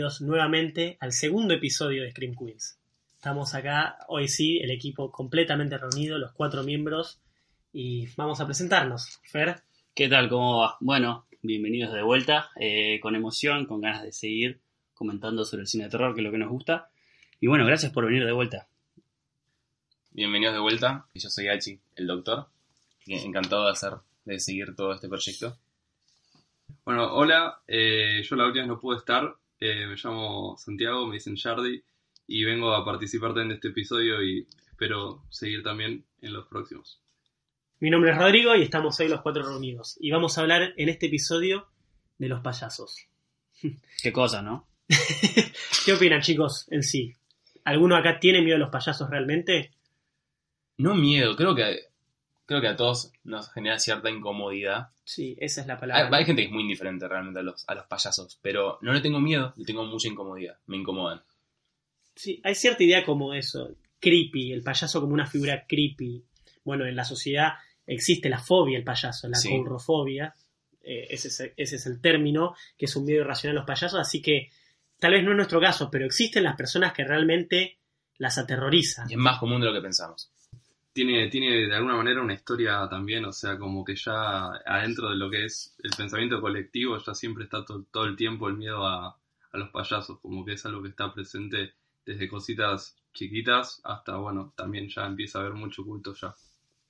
bienvenidos nuevamente al segundo episodio de Scream Queens. Estamos acá, hoy sí, el equipo completamente reunido, los cuatro miembros, y vamos a presentarnos. Fer. ¿Qué tal? ¿Cómo va? Bueno, bienvenidos de vuelta, eh, con emoción, con ganas de seguir comentando sobre el cine de terror, que es lo que nos gusta. Y bueno, gracias por venir de vuelta. Bienvenidos de vuelta, yo soy Hachi, el doctor. Encantado de hacer, de seguir todo este proyecto. Bueno, hola, eh, yo la última vez no pude estar, eh, me llamo Santiago, me dicen Jardi, y vengo a participar en este episodio y espero seguir también en los próximos. Mi nombre es Rodrigo y estamos hoy los cuatro reunidos. Y vamos a hablar en este episodio de los payasos. Qué cosa, ¿no? ¿Qué opinan, chicos, en sí? ¿Alguno acá tiene miedo a los payasos realmente? No miedo, creo que creo que a todos nos genera cierta incomodidad. Sí, esa es la palabra. Hay, hay gente que es muy indiferente realmente a los, a los payasos, pero no le tengo miedo, le tengo mucha incomodidad, me incomodan. Sí, hay cierta idea como eso, creepy, el payaso como una figura creepy. Bueno, en la sociedad existe la fobia al payaso, la Sí. eh, ese, es, ese es el término, que es un miedo irracional a los payasos, así que tal vez no es nuestro caso, pero existen las personas que realmente las aterrorizan. Y es más común de lo que pensamos. Tiene, tiene de alguna manera una historia también, o sea, como que ya adentro de lo que es el pensamiento colectivo ya siempre está to- todo el tiempo el miedo a, a los payasos, como que es algo que está presente desde cositas chiquitas hasta, bueno, también ya empieza a haber mucho culto ya.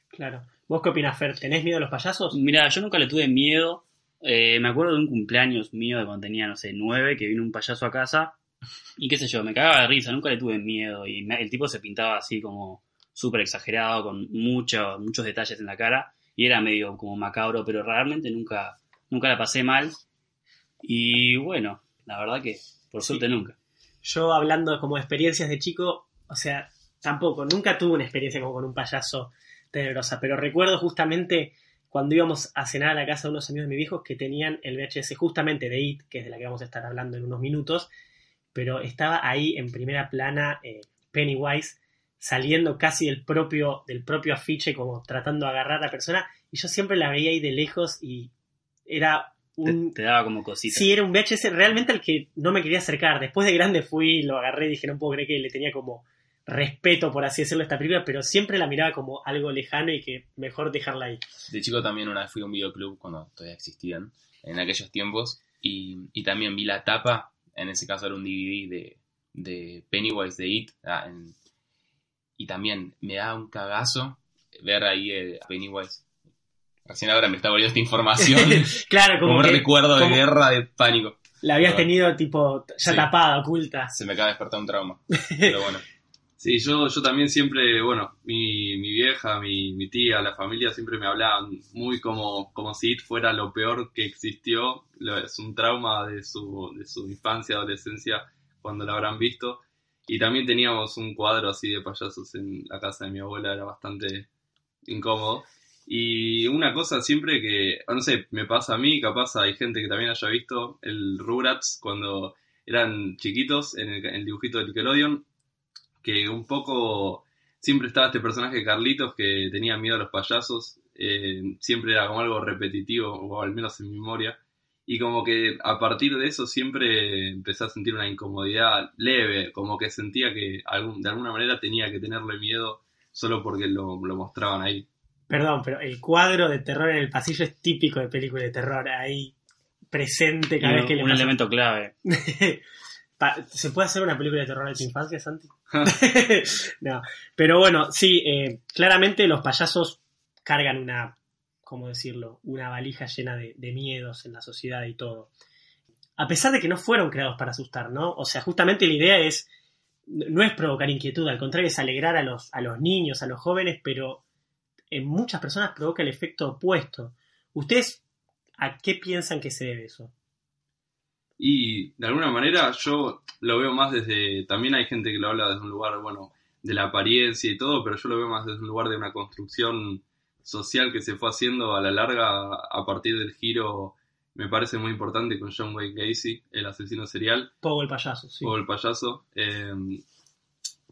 Claro. ¿Vos qué opinás, Fer? ¿Tenés miedo a los payasos? Mira, yo nunca le tuve miedo. Eh, me acuerdo de un cumpleaños mío de cuando tenía, no sé, nueve, que vino un payaso a casa. Y qué sé yo, me cagaba de risa, nunca le tuve miedo. Y me- el tipo se pintaba así como súper exagerado, con mucho- muchos detalles en la cara. Y era medio como macabro, pero realmente nunca, nunca la pasé mal. Y bueno, la verdad que por suerte nunca. Yo hablando como de experiencias de chico, o sea, tampoco, nunca tuve una experiencia como con un payaso tenebrosa, pero recuerdo justamente cuando íbamos a cenar a la casa de unos amigos de mis viejos que tenían el VHS justamente de IT, que es de la que vamos a estar hablando en unos minutos, pero estaba ahí en primera plana eh, Pennywise saliendo casi del propio, del propio afiche, como tratando de agarrar a la persona, y yo siempre la veía ahí de lejos y era un, te daba como cosita. Sí, era un VHS realmente al que no me quería acercar. Después de grande fui, lo agarré y dije, no puedo creer que le tenía como respeto, por así decirlo, a esta película, pero siempre la miraba como algo lejano y que mejor dejarla ahí. De chico también una vez fui a un videoclub cuando todavía existían, en aquellos tiempos, y, y también vi la tapa, en ese caso era un DVD de, de Pennywise de It, ah, en- y también me da un cagazo ver ahí eh, a Pennywise. Recién ahora me está volviendo esta información, claro, como, como un que recuerdo de como- guerra, de pánico. la habías tenido tipo ya Sí. tapada, oculta. Se me acaba de despertar un trauma, pero bueno. Sí, yo, yo también siempre, bueno, mi, mi vieja, mi, mi tía, la familia siempre me hablaban muy como, como si IT fuera lo peor que existió. Lo- Es un trauma de su, de su infancia, adolescencia, cuando la habrán visto. Y también teníamos un cuadro así de payasos en la casa de mi abuela, era bastante incómodo. Y una cosa siempre que, no sé, me pasa a mí, capaz hay gente que también haya visto el Rugrats cuando eran chiquitos en el, dibujito de Nickelodeon, que un poco siempre estaba este personaje Carlitos que tenía miedo a los payasos, eh, siempre era como algo repetitivo, o al menos en memoria, y como que a partir de eso siempre empecé a sentir una incomodidad leve, como que sentía que algún, de alguna manera tenía que tenerle miedo solo porque lo, lo mostraban ahí. Perdón, pero el cuadro de terror en el pasillo es típico de película de terror, ahí presente cada Y vez que le un pasa- elemento clave. ¿Se puede hacer una película de terror de tu infancia, Santi? no, pero bueno, sí, eh, claramente los payasos cargan una, ¿cómo decirlo? Una valija llena de, miedos en la sociedad y todo. A pesar de que no fueron creados para asustar, ¿no? O sea, justamente la idea es, no es provocar inquietud, al contrario es alegrar a los, a los niños, a los jóvenes, pero en muchas personas provoca el efecto opuesto. ¿Ustedes a qué piensan que se debe eso? Y de alguna manera yo lo veo más desde, también hay gente que lo habla desde un lugar, bueno, de la apariencia y todo, pero yo lo veo más desde un lugar de una construcción social que se fue haciendo a la larga a partir del giro, me parece muy importante con John Wayne Gacy, el asesino serial, Pogo el payaso, sí. el payaso, eh,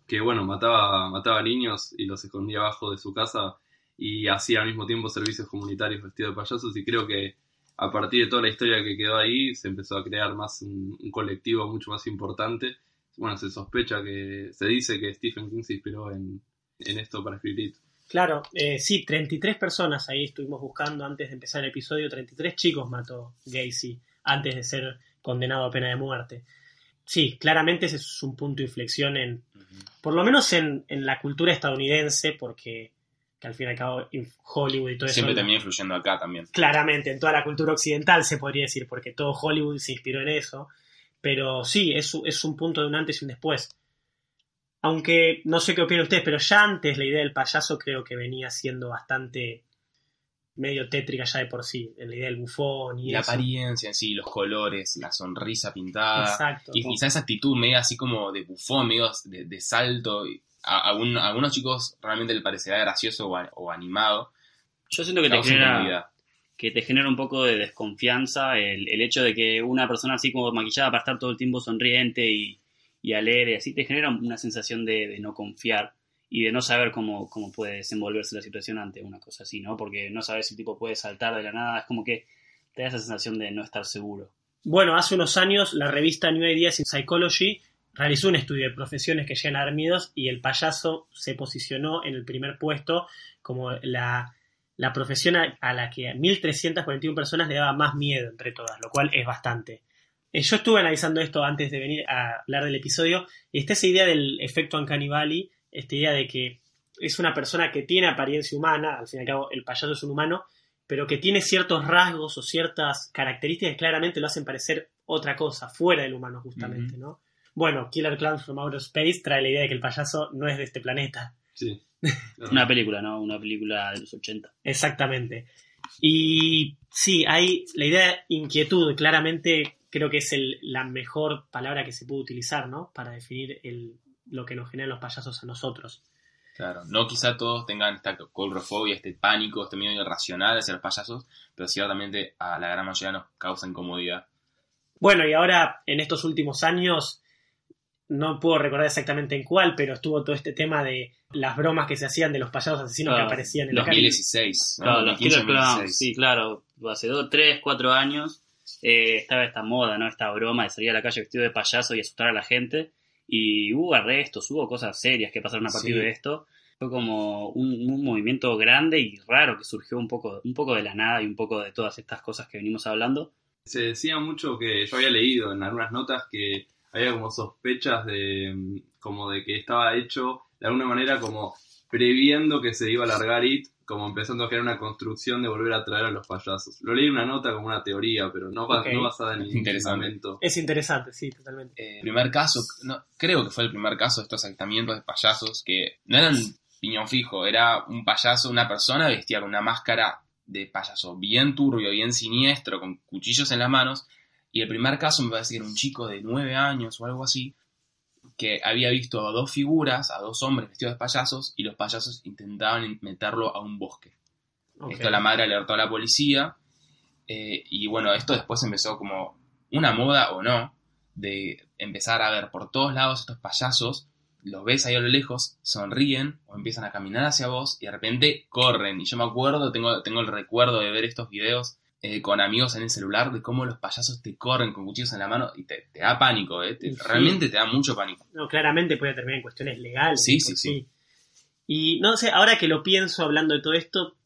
que bueno, mataba, mataba niños y los escondía abajo de su casa y hacía al mismo tiempo servicios comunitarios vestido de payasos y creo que a partir de toda la historia que quedó ahí, se empezó a crear más un, un colectivo mucho más importante. Bueno, se sospecha que, se dice que Stephen King se inspiró en, en esto para escribir. Claro, eh, sí, 33 personas ahí estuvimos buscando antes de empezar el episodio. 33 chicos mató Gacy antes de ser condenado a pena de muerte. Sí, claramente ese es un punto de inflexión en, por lo menos en, en la cultura estadounidense, porque que al fin y al cabo Hollywood y todo Siempre eso. termina influyendo acá también. Claramente, en toda la cultura occidental se podría decir, porque todo Hollywood se inspiró en eso. Pero sí, es, es un punto de un antes y un después. Aunque no sé qué opinan ustedes, pero ya antes la idea del payaso creo que venía siendo bastante medio tétrica ya de por sí. En la idea del bufón y La eso. apariencia en sí, los colores, la sonrisa pintada. Exacto. Y quizá esa actitud medio así como de bufón, medio de, de salto. A, a un- a algunos chicos realmente les parecerá gracioso o, a- o animado. Yo siento que te genera, que te genera un poco de desconfianza el, el hecho de que una persona así como maquillada para estar todo el tiempo sonriente y, y alegre, así te genera una sensación de, de no confiar y de no saber cómo, cómo puede desenvolverse la situación ante una cosa así, ¿no? Porque no sabes si el tipo puede saltar de la nada, es como que te da esa sensación de no estar seguro. Bueno, hace unos años la revista New Ideas in Psychology realizó un estudio de profesiones que llegan a dar y el payaso se posicionó en el primer puesto como la, la profesión a, a la que 1.341 personas le daba más miedo entre todas, lo cual es bastante. Eh, Yo estuve analizando esto antes de venir a hablar del episodio y está esa idea del efecto Uncanny Valley, esta idea de que es una persona que tiene apariencia humana, al fin y al cabo el payaso es un humano, pero que tiene ciertos rasgos o ciertas características que claramente lo hacen parecer otra cosa, fuera del humano justamente, ¿no? Bueno, Killer Clowns from Outer Space trae la idea de que el payaso no es de este planeta. Sí. Una película, ¿no? Una película de los 80. Exactamente. Y sí, hay la idea de inquietud, claramente creo que es el- la mejor palabra que se puede utilizar, ¿no? Para definir el, lo que nos generan los payasos a nosotros. Claro, no quizá todos tengan esta colrofobia, este pánico, este miedo irracional hacia los payasos, pero ciertamente a la gran mayoría nos causa incomodidad. Bueno, y ahora en estos últimos años, no puedo recordar exactamente en cuál, pero estuvo todo este tema de las bromas que se hacían de los payasos asesinos Claro, que aparecían en la los calle. 2016, ¿no? Claro, los 2015, Killer Clowns, 2016. sí, claro. Hace dos, tres, cuatro años eh, estaba esta moda, ¿no? Esta broma de salir a la calle vestido de payaso y asustar a la gente. Y hubo arrestos, hubo cosas serias que pasaron a partir Sí. de esto. Fue como un, un movimiento grande y raro que surgió un poco, un poco de la nada y un poco de todas estas cosas que venimos hablando. Se decía mucho que yo había leído en algunas notas que había como sospechas de mm, como de que estaba hecho de alguna manera como previendo que se iba a alargar IT, como empezando a crear una construcción de volver a traer a los payasos. Lo leí en una nota como una teoría, pero no, basada en ningún Interesante. fundamento. Es interesante, sí, totalmente. Eh, primer caso, no, creo que fue el primer caso de estos avistamientos de payasos que no eran piñón fijo, era un payaso, una persona vestida con una máscara de payaso bien turbio, bien siniestro, con cuchillos en las manos. Y el primer caso me parece que era un chico de nueve años o algo así, que había visto a dos figuras, a dos hombres vestidos de payasos, y los payasos intentaban meterlo a un bosque. Esto la madre alertó a la policía. eh, y bueno, esto después empezó como una moda o no, de empezar a ver por todos lados estos payasos. Los ves ahí a lo lejos, sonríen o empiezan a caminar hacia vos y de repente corren. Y yo me acuerdo, tengo, tengo el recuerdo de ver estos videos eh, con amigos en el celular de cómo los payasos te corren con cuchillos en la mano y te, te da pánico, eh, te- Sí. realmente te da mucho pánico. No, claramente puede terminar en cuestiones legales. Sí, por sí, sí. Y no sé, ahora que lo pienso hablando de todo esto,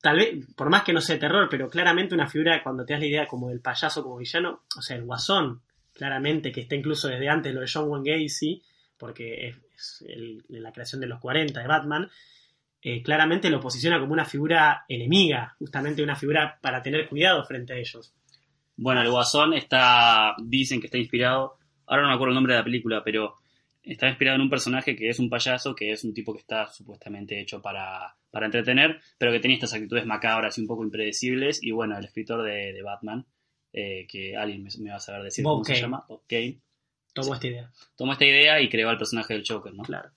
tal vez, por más que no sea terror, pero claramente una figura, cuando te das la idea como del payaso como villano, o sea, el guasón, claramente, que está incluso desde antes lo de John Wayne Gacy, porque es, es el- la creación de los 40 de Batman, eh, claramente lo posiciona como una figura enemiga, justamente una figura para tener cuidado frente a ellos. Bueno, el Guasón está, dicen que está inspirado, ahora no me acuerdo el nombre de la película, pero está inspirado en un personaje que es un payaso, que es un tipo que está supuestamente hecho para, para entretener, pero que tenía estas actitudes macabras y un poco impredecibles. Y bueno, el escritor de, de Batman, eh, que alguien me, me va a saber decir Bob cómo se Kane. llama, Bob Kane, Tomo esta idea. tomó esta idea y creó al personaje del Joker, ¿no? Claro.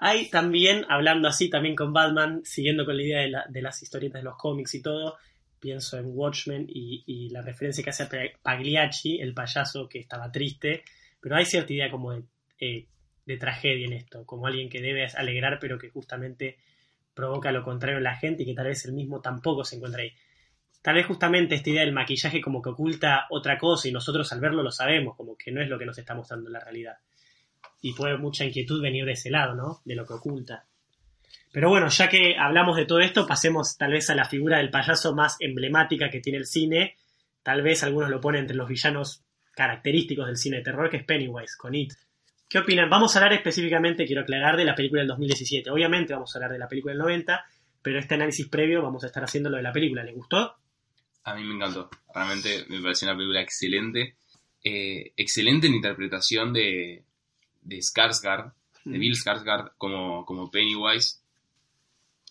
Hay también, hablando así también con Batman, siguiendo con la idea de, la- las historietas de los cómics y todo, pienso en Watchmen y, la referencia que hace a Pa- Pagliacci, el payaso que estaba triste, pero hay cierta idea como de, eh, de tragedia en esto, como alguien que debe alegrar pero que justamente provoca lo contrario en la gente y que tal vez él mismo tampoco se encuentra ahí. tal vez justamente esta idea del maquillaje como que oculta otra cosa y nosotros al verlo lo sabemos, como que no es lo que nos está mostrando la realidad. Y puede mucha inquietud venir de ese lado, ¿no? De lo que oculta. Pero bueno, ya que hablamos de todo esto, pasemos tal vez a la figura del payaso más emblemática que tiene el cine. Tal vez algunos lo ponen entre los villanos característicos del cine de terror, que es Pennywise, con It. ¿Qué opinan? Vamos a hablar específicamente, quiero aclarar, de la película del 2017. Obviamente vamos a hablar de la película del 90, pero este análisis previo vamos a estar haciendo lo de la película. ¿Les gustó? A mí me encantó. Realmente me pareció una película excelente. Eh, excelente en interpretación de, de Skarsgård, de. Bill Skarsgård como, como Pennywise.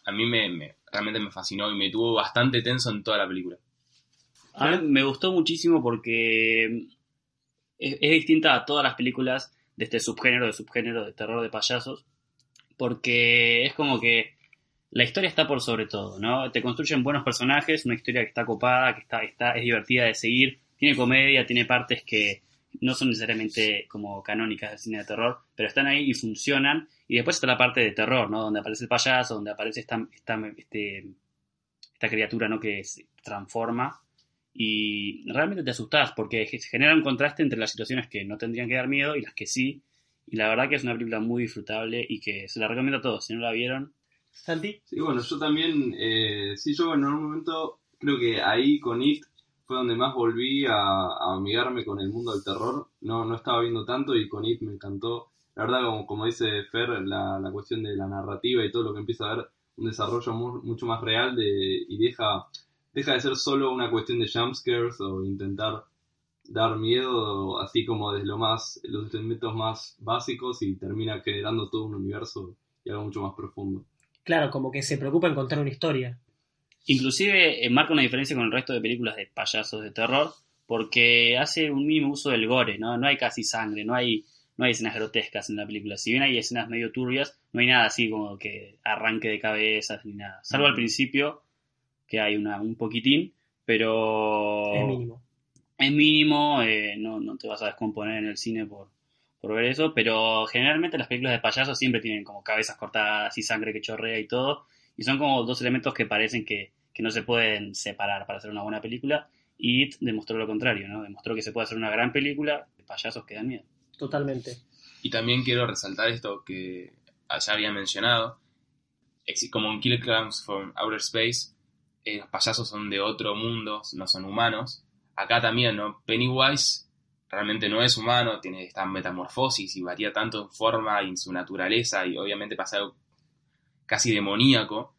A mí me, me- realmente me fascinó y me tuvo bastante tenso en toda la película. A mí me gustó muchísimo porque es, es distinta a todas las películas de este subgénero, de subgénero de terror de payasos, porque es como que la historia está por sobre todo, ¿no? Te construyen buenos personajes, una historia que está copada, que está, está, es divertida de seguir, tiene comedia, tiene partes que no son necesariamente como canónicas del cine de terror, pero están ahí y funcionan. Y después está la parte de terror, ¿no? Donde aparece el payaso, donde aparece esta, esta, este, esta criatura, ¿no? Que se transforma y realmente te asustás porque se genera un contraste entre las situaciones que no tendrían que dar miedo y las que sí. Y la verdad que es una película muy disfrutable y que se la recomiendo a todos. Si no la vieron, Santi. Sí, bueno, yo también, eh, sí, yo en un momento creo que ahí con It fue donde más volví a, amigarme con el mundo del terror. No, no estaba viendo tanto y con It me encantó. La verdad, como, como dice Fer, la, la cuestión de la narrativa y todo lo que empieza a ver un desarrollo mu- mucho más real de, y deja, deja de ser solo una cuestión de jumpscares o intentar dar miedo así como desde lo más, los elementos más básicos y termina generando todo un universo y algo mucho más profundo. Claro, como que se preocupa en contar una historia. Inclusive eh, marca una diferencia con el resto de películas de payasos de terror porque hace un mínimo uso del gore, ¿no? No hay casi sangre, no hay, no hay escenas grotescas en la película. Si bien hay escenas medio turbias, no hay nada así como que arranque de cabezas ni nada. Salvo al principio, que hay una, un poquitín, pero... Es mínimo. es mínimo, eh, no, no te vas a descomponer en el cine por, por ver eso, pero generalmente las películas de payasos siempre tienen como cabezas cortadas y sangre que chorrea y todo, y son como dos elementos que parecen que, que no se pueden separar para hacer una buena película, y It demostró lo contrario, ¿no? Demostró que se puede hacer una gran película de payasos que dan miedo. Totalmente. Y también quiero resaltar esto que allá había mencionado. Como en Killer Clowns from Outer Space, eh, los payasos son de otro mundo, no son humanos. Acá también, ¿no? Pennywise realmente no es humano, tiene esta metamorfosis y varía tanto en forma y en su naturaleza y obviamente pasa algo casi demoníaco.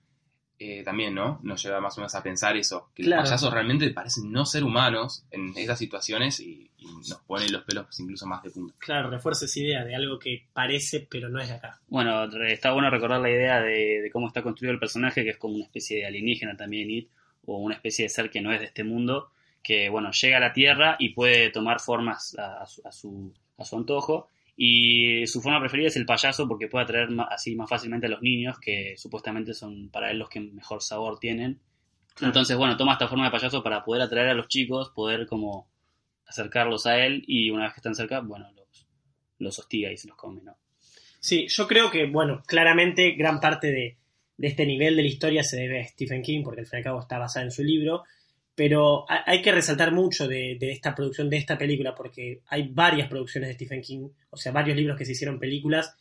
Eh, también, ¿no? Nos lleva más o menos a pensar eso, que Claro. los payasos realmente parecen no ser humanos en estas situaciones y, y nos ponen los pelos incluso más de punta. Claro, refuerza esa idea de algo que parece pero no es de acá. Bueno, está bueno recordar la idea de, de cómo está construido el personaje, que es como una especie de alienígena también, It, o una especie de ser que no es de este mundo, que bueno, llega a la Tierra y puede tomar formas a, a su, a, su, a su antojo. Y su forma preferida es el payaso porque puede atraer así más fácilmente a los niños, que supuestamente son para él los que mejor sabor tienen. Entonces, bueno, toma esta forma de payaso para poder atraer a los chicos, poder como acercarlos a él y una vez que están cerca, bueno, los, los hostiga y se los come, ¿no? Sí, yo creo que, bueno, claramente gran parte de, de este nivel de la historia se debe a Stephen King, porque al fin y al cabo está basada en su libro, pero ha- hay que resaltar mucho de, de esta producción, de esta película, porque hay varias producciones de Stephen King, o sea, varios libros que se hicieron películas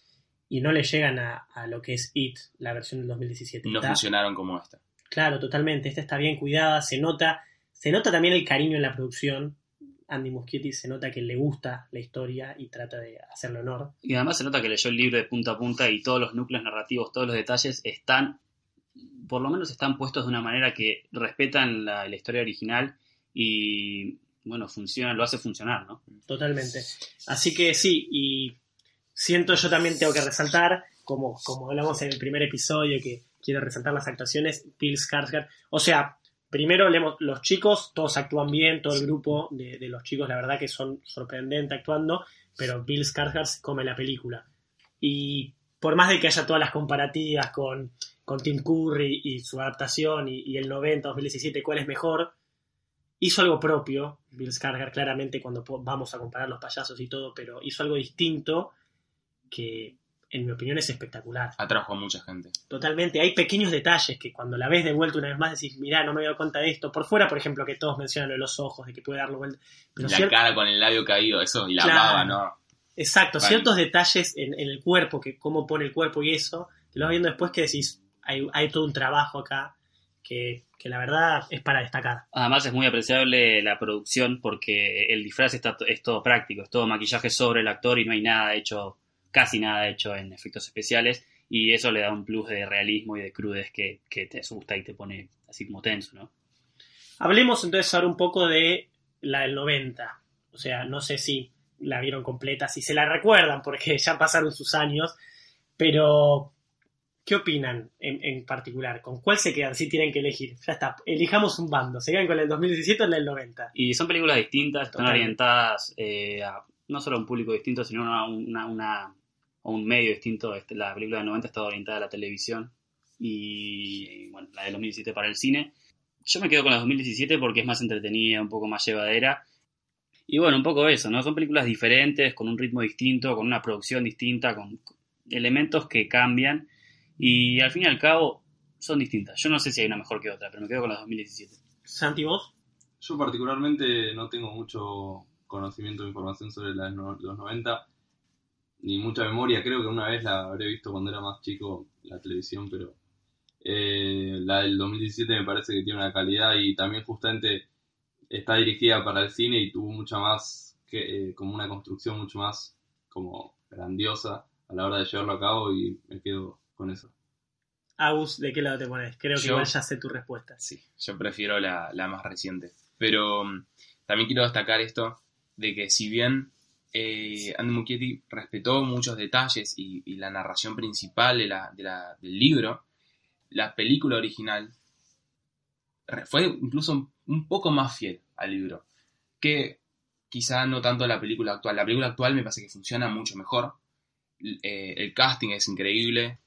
y no le llegan a, a lo que es It, la versión del 2017. No Está- funcionaron como esta. Claro, totalmente. Esta está bien cuidada, se nota, se nota también el cariño en la producción. Andy Muschietti se nota que le gusta la historia y trata de hacerle honor. Y además se nota que leyó el libro de punta a punta y todos los núcleos narrativos, todos los detalles están, por lo menos están puestos de una manera que respetan la, historia original y, bueno, funciona, lo hace funcionar, ¿no? Totalmente. Así que sí, y siento yo también tengo que resaltar, como, como hablamos en el primer episodio, que quiero resaltar las actuaciones, Bill Skarsgård. O sea, primero leemos, los chicos, todos actúan bien, todo el grupo de, los chicos, la verdad que son sorprendentes actuando, pero Bill Skarsgård come la película. Y por más de que haya todas las comparativas con, con Tim Curry y su adaptación y, y el 90, 2017, cuál es mejor, hizo algo propio, Bill Skarsgård, claramente cuando vamos a comparar los payasos y todo, pero hizo algo distinto que en mi opinión, es espectacular. Atrajo a mucha gente. Totalmente. Hay pequeños detalles que cuando la ves de vuelta una vez más decís, mirá, no me había dado cuenta de esto. Por fuera, por ejemplo, que todos mencionan lo de los ojos, de que puede darle vuelta. Pero la cara con el labio caído, eso, y la Claro. baba, ¿no? Exacto, Vale. ciertos detalles en, en el cuerpo, que cómo pone el cuerpo y eso, que lo vas viendo después que decís, hay, hay todo un trabajo acá que, que la verdad es para destacar. Además es muy apreciable la producción porque el disfraz está, es todo práctico, es todo maquillaje sobre el actor y no hay nada hecho, casi nada hecho en efectos especiales y eso le da un plus de realismo y de crudez que, que te asusta y te pone así como tenso, ¿no? Hablemos entonces ahora un poco de la del 90. O sea, no sé si la vieron completa, si se la recuerdan, porque ya pasaron sus años, pero ¿qué opinan en, en particular? ¿Con cuál se quedan? Si tienen que elegir. Ya está, elijamos un bando. ¿Se quedan con del 2017 o la del 90? Y son películas distintas, están orientadas eh, a no solo a un público distinto, sino a, una, una- a un medio distinto. Este, la película del 90 estaba orientada a la televisión y, bueno, la del 2017 para el cine. Yo me quedo con la 2017 porque es más entretenida, un poco más llevadera. Y bueno, un poco eso, ¿no? Son películas diferentes, con un ritmo distinto, con una producción distinta, con elementos que cambian y al fin y al cabo son distintas. Yo no sé si hay una mejor que otra, pero me quedo con la 2017. Santi, vos. Yo particularmente no tengo mucho conocimiento de información sobre la de los 90, ni mucha memoria. Creo que una vez la habré visto cuando era más chico la televisión, pero eh, la del 2017 me parece que tiene una calidad y también justamente está dirigida para el cine y tuvo mucha más, que, eh, como una construcción mucho más como grandiosa a la hora de llevarlo a cabo y me quedo con eso. Agus, ¿de qué lado te pones? Creo que Yo- igual ya sé tu respuesta. Sí, yo prefiero la, la más reciente. Pero mm, también quiero destacar esto de que si bien eh, Andy Muschietti respetó muchos detalles y, y la narración principal de la- de la- del libro, la película original fue incluso un, poco más fiel al libro que quizá no tanto la película actual. La película actual me parece que funciona mucho mejor. Eh, el casting es increíble,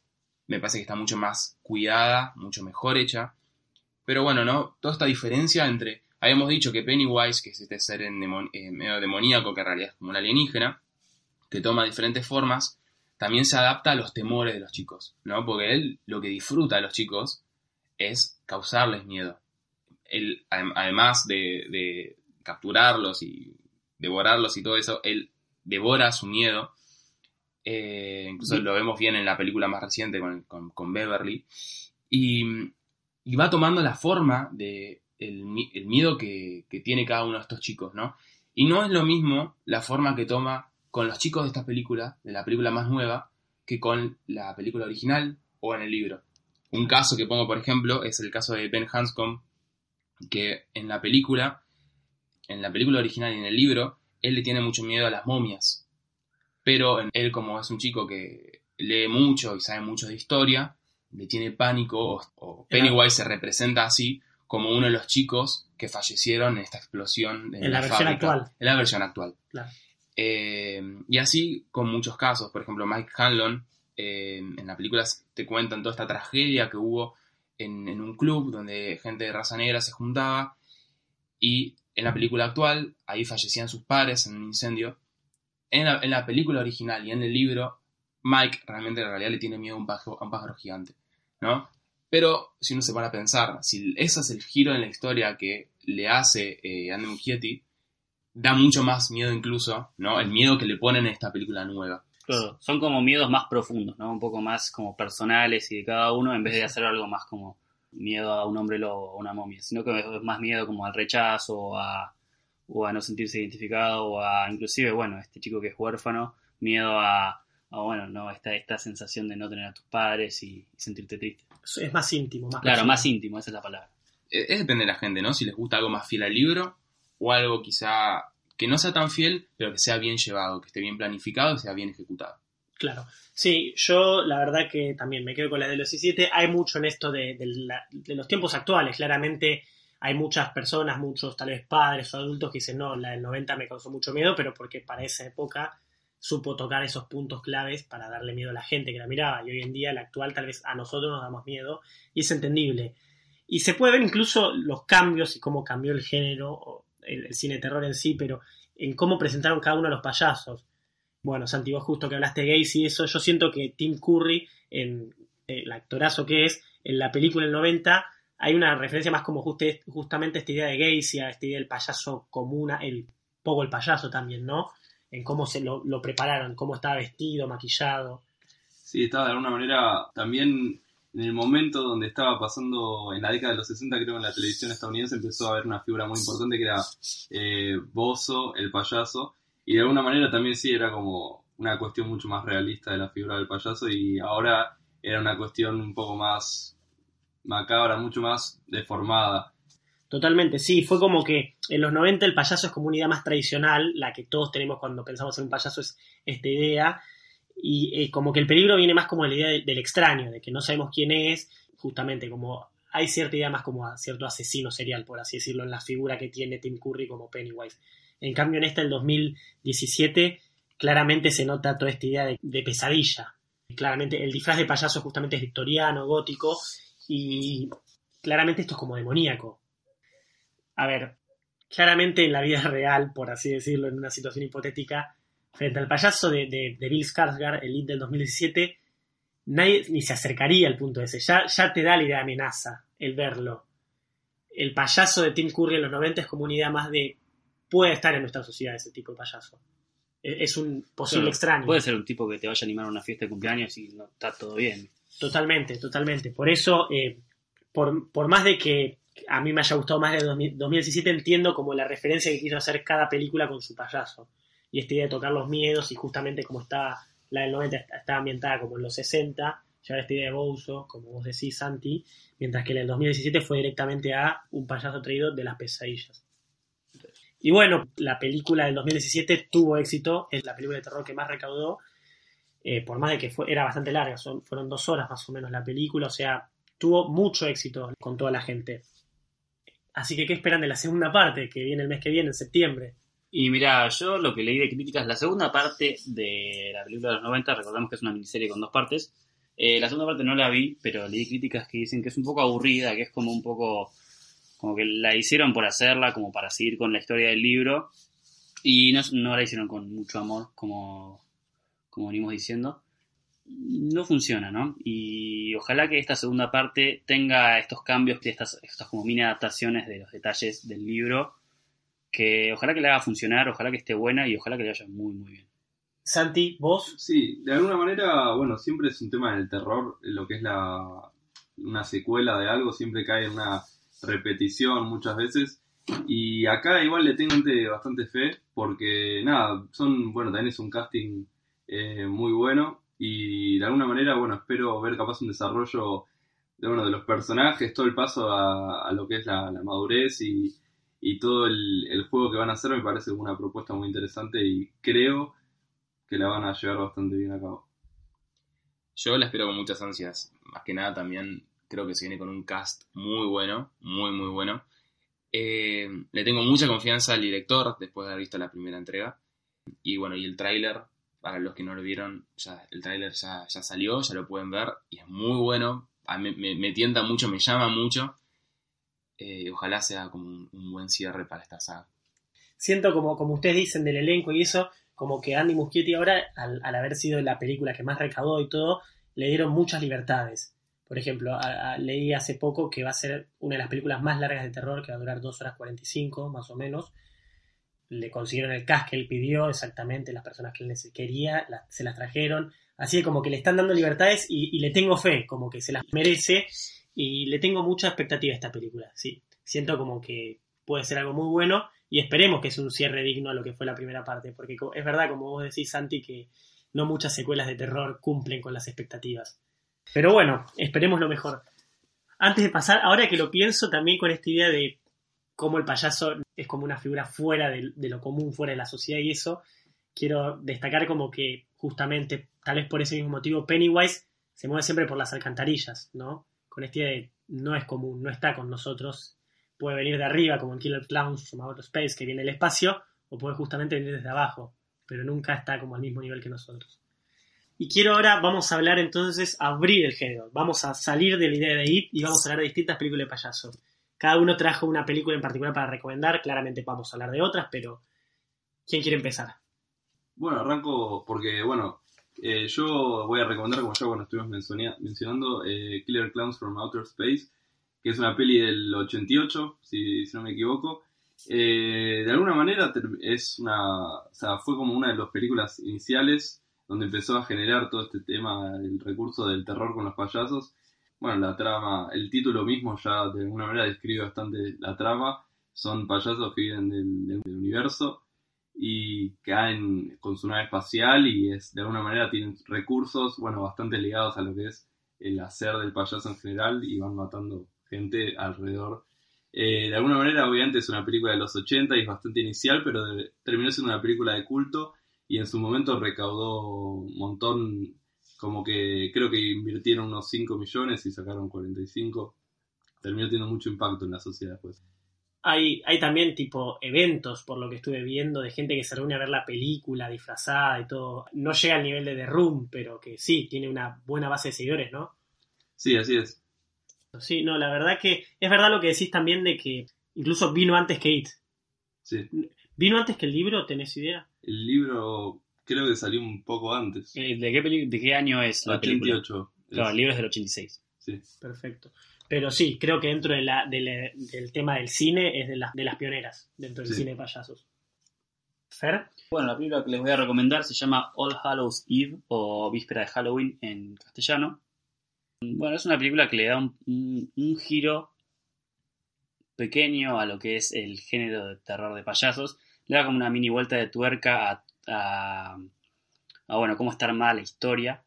me parece que está mucho más cuidada, mucho mejor hecha. Pero bueno, ¿no? Toda esta diferencia entre. Habíamos dicho que Pennywise, que es este ser eh, medio demoníaco, que en realidad es como un alienígena, que toma diferentes formas, también se adapta a los temores de los chicos, ¿no? Porque él lo que disfruta a los chicos es causarles miedo. Él, adem- además de, de capturarlos y devorarlos y todo eso, él devora su miedo. Eh, incluso lo vemos bien en la película más reciente con, con- con Beverly. Y, y va tomando la forma de el, el miedo que, que tiene cada uno de estos chicos, ¿no? Y no es lo mismo la forma que toma con los chicos de esta película, de la película más nueva, que con la película original o en el libro. Un caso que pongo, por ejemplo, es el caso de Ben Hanscom, que en la película, en la película original y en el libro, él le tiene mucho miedo a las momias. Pero él, como es un chico que lee mucho y sabe mucho de historia, le tiene pánico, o, o Pennywise se representa así como uno de los chicos que fallecieron en esta explosión en, En la versión fábrica. actual. En la versión actual. Claro. Eh, y así con muchos casos. Por ejemplo, Mike Hanlon, eh, en la película te cuentan toda esta tragedia que hubo en, un club donde gente de raza negra se juntaba. Y en la película actual, ahí fallecían sus padres en un incendio. En la, en la película original y en el libro, Mike realmente en realidad le tiene miedo a un pájaro, a un pájaro gigante. ¿no? Pero si uno se para a pensar, si ese es el giro en la historia que le hace eh, Andy Muschietti, da mucho más miedo incluso, ¿no? El miedo que le ponen en esta película nueva. Claro, son como miedos más profundos, ¿no? Un poco más como personales y de cada uno, en vez de hacer algo más como miedo a un hombre lobo o a una momia, sino que es más miedo como al rechazo o a, o a no sentirse identificado o a, inclusive, bueno, este chico que es huérfano, miedo a, a, bueno, no, esta, esta sensación de no tener a tus padres y, y sentirte triste. Es más íntimo, más Claro, personal. más íntimo, esa es la palabra. Es, es depende de la gente, ¿no? Si les gusta algo más fiel al libro o algo quizá que no sea tan fiel, pero que sea bien llevado, que esté bien planificado y sea bien ejecutado. Claro. Sí, yo la verdad que también me quedo con la de los 17. Hay mucho en esto de, los tiempos actuales. Claramente hay muchas personas, muchos tal vez padres o adultos que dicen, no, la del 90 me causó mucho miedo, pero porque para esa época supo tocar esos puntos claves para darle miedo a la gente que la miraba. Y hoy en día, la actual, tal vez a nosotros nos damos miedo y es entendible. Y se puede ver incluso los cambios y cómo cambió el género, el, cine terror en sí, pero en cómo presentaron cada uno de los payasos. Bueno, Santi, vos justo que hablaste de gays y eso, yo siento que Tim Curry, en el actorazo que es, en la película del 90, hay una referencia más como juste- justamente esta idea de Gacy, a esta idea del payaso común, el poco el payaso también, ¿no? En cómo se lo, lo prepararon, cómo estaba vestido, maquillado. Sí, estaba de alguna manera también en el momento donde estaba pasando, en la década de los 60 creo en la televisión estadounidense empezó a haber una figura muy importante que era eh, Bozo, el payaso, y de alguna manera también sí era como una cuestión mucho más realista de la figura del payaso y ahora era una cuestión un poco más macabra, mucho más deformada. Totalmente, sí, fue como que en los 90 el payaso es como una idea más tradicional, la que todos tenemos cuando pensamos en un payaso es esta idea, y eh, como que el peligro viene más como la idea de- del extraño, de que no sabemos quién es, justamente como hay cierta idea más como cierto asesino serial, por así decirlo, en la figura que tiene Tim Curry como Pennywise. En cambio, en esta, el 2017, claramente se nota toda esta idea de, de pesadilla. Claramente el disfraz de payaso justamente es victoriano, gótico, y claramente esto es como demoníaco. A ver, claramente en la vida real, por así decirlo, en una situación hipotética, frente al payaso de, de, de Bill Skarsgård, el lead del 2017, nadie ni se acercaría al punto ese. Ya, ya te da la idea de amenaza el verlo. El payaso de Tim Curry en los 90 es como una idea más de puede estar en nuestra sociedad ese tipo de payaso. E- Es un posible Claro, extraño. Puede ser un tipo que te vaya a animar a una fiesta de cumpleaños y no está todo bien. Totalmente, totalmente. Por eso, eh, por, por más de que a mí me haya gustado más de 2000 2017, entiendo como la referencia que quiso hacer cada película con su payaso. Y esta idea de tocar los miedos y justamente como está la del 90 está, ambientada como en los 60, ya esta idea de Bouzo, como vos decís, Santi, mientras que la del 2017 fue directamente a un payaso traído de las pesadillas. Y bueno, la película del 2017 tuvo éxito, es la película de terror que más recaudó, eh, por más de que fue, era bastante larga, fueron dos horas más o menos la película, o sea, tuvo mucho éxito con toda la gente. Así que, ¿qué esperan de la segunda parte, que viene el mes que viene, en septiembre? Y mira, yo lo que leí de críticas, la segunda parte de la película de los 90, recordamos que es una miniserie con dos partes. eh, la segunda parte no la vi, pero leí críticas que dicen que es un poco aburrida, que es como un poco. como que la hicieron por hacerla, como para seguir con la historia del libro. Y no, no la hicieron con mucho amor, como, como venimos diciendo. No funciona, ¿no? Y ojalá que esta segunda parte tenga estos cambios, que estas, estas como mini adaptaciones de los detalles del libro que ojalá que le haga funcionar, ojalá que esté buena y ojalá que le vaya muy, muy bien. Santi, vos, Sí, de alguna manera, bueno, siempre es un tema del terror, lo que es la una secuela de algo, siempre cae en una repetición muchas veces. Y acá igual le tengo bastante- bastante fe, porque nada, son, bueno, también es un casting eh, muy bueno. Y de alguna manera, bueno, espero ver capaz un desarrollo de, bueno, de los personajes, todo el paso a, a lo que es la, la madurez y, y todo el, el juego que van a hacer me parece una propuesta muy interesante y creo que la van a llevar bastante bien a cabo. Yo la espero con muchas ansias. Más que nada también creo que se viene con un cast muy bueno, muy muy bueno. Eh, le tengo mucha confianza al director después de haber visto la primera entrega. Y bueno, y el tráiler, para los que no lo vieron, el tráiler ya, ya salió, ya lo pueden ver y es muy bueno. A mí me, me tienta mucho, me llama mucho. Eh, ojalá sea como un, buen cierre para esta saga. siento como, como ustedes dicen del elenco y eso, como que Andy Muschietti ahora, al, haber sido la película que más recaudó y todo, le dieron muchas libertades. Por ejemplo, leí hace poco que va a ser una de las películas más largas de terror, que va a durar 2 horas 45, más o menos. Le consiguieron el cast que él pidió, exactamente, las personas que él quería, se las trajeron. Así que como que le están dando libertades y le tengo fe, como que se las merece. Y le tengo mucha expectativa a esta película, sí. Siento como que puede ser algo muy bueno y esperemos que sea un cierre digno a lo que fue la primera parte, porque es verdad, como vos decís, Santi, que no muchas secuelas de terror cumplen con las expectativas. Pero bueno, esperemos lo mejor. Antes de pasar, ahora que lo pienso también con esta idea de cómo el payaso es como una figura fuera de, de lo común, fuera de la sociedad y eso, quiero destacar como que justamente, tal vez por ese mismo motivo, Pennywise se mueve siempre por las alcantarillas, ¿no? Con de no es común, no está con nosotros, puede venir de arriba como en Killer Clowns Outer Space que viene del espacio o puede justamente venir desde abajo pero nunca está como al mismo nivel que nosotros. Y quiero ahora vamos a hablar entonces abrir el género. Vamos a salir de la idea de IT y vamos a hablar de distintas películas de payaso. Cada uno trajo una película en particular para recomendar claramente vamos a hablar de otras pero ¿quién quiere empezar? Bueno, arranco porque, bueno, eh, yo voy a recomendar, como ya bueno, estuvimos mencionando, eh, Killer Clowns from Outer Space, que es una peli del 88, si, si no me equivoco. Eh, de alguna manera es una, o sea, fue como una de las películas iniciales donde empezó a generar todo este tema, el recurso del terror con los payasos. Bueno, la trama, el título mismo ya de alguna manera describe bastante la trama. Son payasos que viven del universo y caen con su nave espacial y es de alguna manera tienen recursos, bueno, bastante ligados a lo que es el hacer del payaso en general y van matando gente alrededor. Eh, de alguna manera, obviamente, es una película de los 80 y es bastante inicial, pero terminó siendo una película de culto y en su momento recaudó un montón, como que creo que invirtieron unos 5 millones y sacaron 45. Terminó teniendo mucho impacto en la sociedad pues. Hay, hay también tipo eventos, por lo que estuve viendo, de gente que se reúne a ver la película disfrazada y todo. No llega al nivel de The Room, pero que sí, tiene una buena base de seguidores, ¿no? Sí, así es. Sí, no, la verdad que es verdad lo que decís también de que incluso vino antes que It. Sí. ¿Vino antes que el libro? ¿Tenés idea? El libro creo que salió un poco antes. Eh, ¿De qué, peli- ¿De qué año es la película? 88. Claro, Es- el libro es del 86. sí. Perfecto. Pero sí, creo que dentro de la, de la- del tema del cine es de, las de las pioneras, dentro del Sí. cine de payasos. ¿Fer? Bueno, la película que les voy a recomendar se llama All Hallows Eve o Víspera de Halloween en castellano. Bueno, es una película que le da un, un- un giro pequeño a lo que es el género de terror de payasos. Le da como una mini vuelta de tuerca a, a- a, bueno, cómo está armada la historia.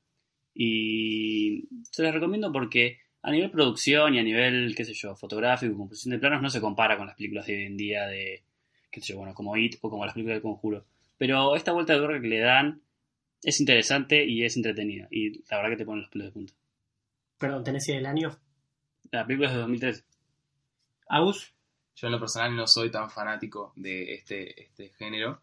Y se les recomiendo porque a nivel producción y a nivel, qué sé yo, fotográfico, composición de planos, no se compara con las películas de hoy en día de, qué sé yo, bueno, como It o como las películas del Conjuro. Pero esta vuelta de tuerca que le dan es interesante y es entretenida. Y la verdad que te pone los pelos de punta. Perdón, ¿tenés idea del año? La película es de 2013. ¿Aus? Yo en lo personal no soy tan fanático de este, este género,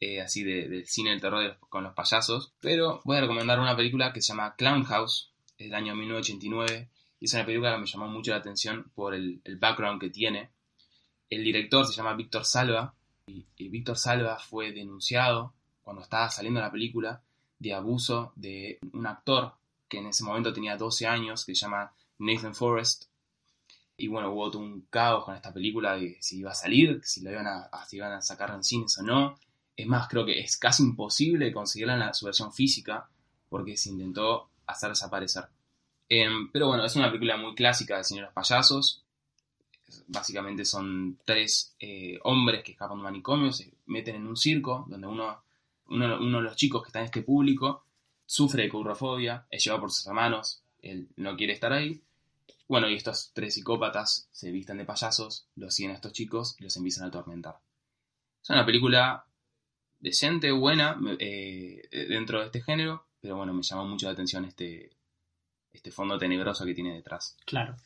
eh, así de- del cine del terror de los- con los payasos, pero voy a recomendar una película que se llama Clown House, es del año 1989, y es una película que me llamó mucho la atención por el, background que tiene. El director se llama Víctor Salva, y, Víctor Salva fue denunciado cuando estaba saliendo la película de abuso de un actor que en ese momento tenía 12 años, que se llama Nathan Forrest, y bueno, hubo todo un caos con esta película de si iba a salir, si la iban a, si a sacar en cines o no. Es más, creo que es casi imposible conseguirla en la, su versión física porque se intentó hacer desaparecer. Em, pero bueno, es una película muy clásica de los payasos. Básicamente son tres eh, hombres que escapan de un manicomio, se meten en un circo donde uno, uno, uno de los chicos que está en este público sufre de courofobia, es llevado por sus hermanos, él no quiere estar ahí. Bueno, y estos tres psicópatas se visten de payasos, los siguen a estos chicos y los empiezan a atormentar. Es una película decente, buena, eh, dentro de este género, pero bueno, me llamó mucho la atención este, este fondo tenebroso que tiene detrás. Claro.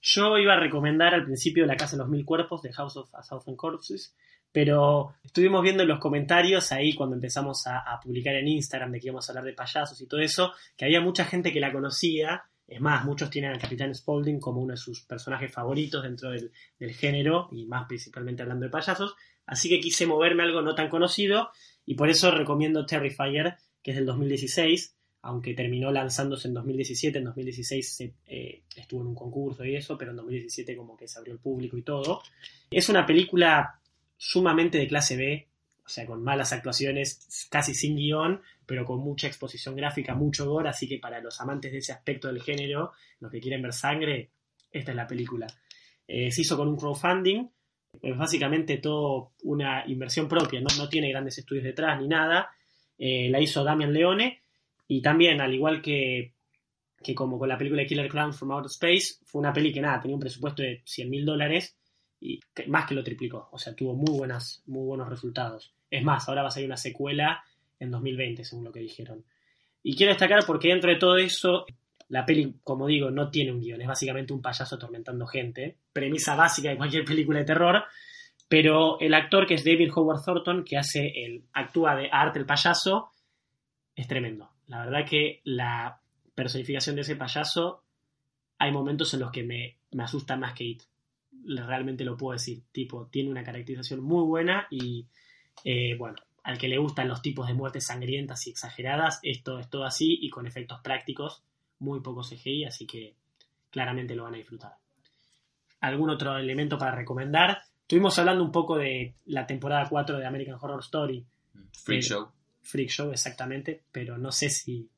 Yo iba a recomendar al principio La Casa de los Mil Cuerpos de House of a Thousand Corpses, pero estuvimos viendo en los comentarios ahí cuando empezamos a, publicar en Instagram de que íbamos a hablar de payasos y todo eso, que había mucha gente que la conocía. Es más, muchos tienen al Capitán Spaulding como uno de sus personajes favoritos dentro del, del género, y más principalmente hablando de payasos. Así que quise moverme a algo no tan conocido, y por eso recomiendo Terrifier, que es del 2016, aunque terminó lanzándose en 2017, en 2016 se, eh, estuvo en un concurso y eso, pero en 2017 como que se abrió el público y todo. Es una película sumamente de clase B, o sea, con malas actuaciones, casi sin guion, pero con mucha exposición gráfica, mucho gore, así que para los amantes de ese aspecto del género, los que quieren ver sangre, esta es la película. Eh, se hizo con un crowdfunding, es básicamente todo una inversión propia, no, no tiene grandes estudios detrás ni nada. Eh, la hizo Damian Leone y también, al igual que, que como con la película Killer Clowns from Outer Space, fue una peli que nada, tenía un presupuesto de 100 mil dólares y más que lo triplicó. O sea, tuvo muy, buenas, muy buenos resultados. Es más, ahora va a salir una secuela en 2020, según lo que dijeron. Y quiero destacar porque dentro de todo eso, la peli, como digo, no tiene un guion, es básicamente un payaso atormentando gente. Premisa básica de cualquier película de terror. Pero el actor que es David Howard Thornton, que hace el, actúa de Art el payaso, es tremendo. La verdad que la personificación de ese payaso, hay momentos en los que me, me asusta más que It. Realmente lo puedo decir. Tipo, tiene una caracterización muy buena y, eh, bueno, al que le gustan los tipos de muertes sangrientas y exageradas, esto es todo así y con efectos prácticos, muy poco CGI, así que claramente lo van a disfrutar. ¿Algún otro elemento para recomendar? Estuvimos hablando un poco de la temporada 4 de American Horror Story, Free Sí. Show. Freak Show exactamente, pero no sé si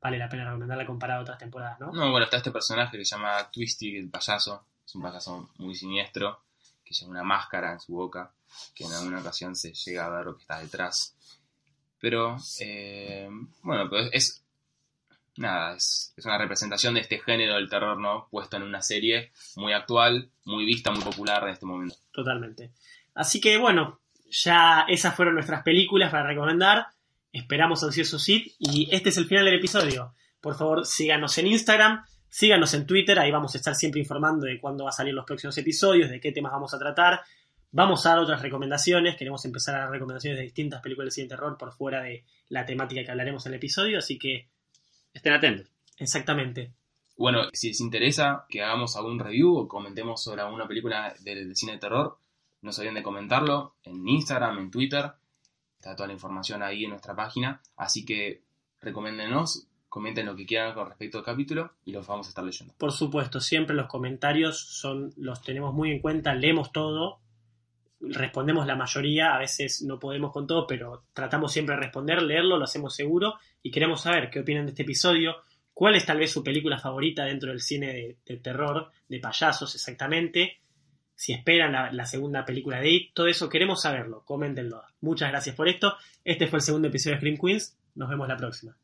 vale la pena recomendarla comparada a otras temporadas, ¿no? No, bueno, está este personaje que se llama Twisty, el payaso. Es un payaso muy siniestro, que lleva una máscara en su boca, que en alguna ocasión se llega a ver lo que está detrás. Pero, eh, bueno, pues es. Nada, es, es una representación de este género del terror, ¿no? Puesto en una serie muy actual, muy vista, muy popular en este momento. Totalmente. Así que bueno, ya esas fueron nuestras películas para recomendar. Esperamos ansiosos Sid y este es el final del episodio. Por favor, síganos en Instagram, síganos en Twitter, ahí vamos a estar siempre informando de cuándo va a salir los próximos episodios, de qué temas vamos a tratar. Vamos a dar otras recomendaciones, queremos empezar a dar recomendaciones de distintas películas de cine de terror por fuera de la temática que hablaremos en el episodio, así que Estén atentos. exactamente. Bueno, si les interesa que hagamos algún review o comentemos sobre alguna película de, de cine de terror, no se olviden de comentarlo en Instagram, en Twitter. Está toda la información ahí en nuestra página. Así que recomiéndenos, comenten lo que quieran con respecto al capítulo y los vamos a estar leyendo. Por supuesto, siempre los comentarios son, los tenemos muy en cuenta, leemos todo, respondemos la mayoría, a veces no podemos con todo, pero tratamos siempre de responder, leerlo, lo hacemos seguro y queremos saber qué opinan de este episodio, cuál es tal vez su película favorita dentro del cine de, de terror, de payasos exactamente, si esperan la, segunda película de It, todo eso queremos saberlo, coméntenlo. Muchas gracias por esto, este fue el segundo episodio de Scream Queens, nos vemos la próxima.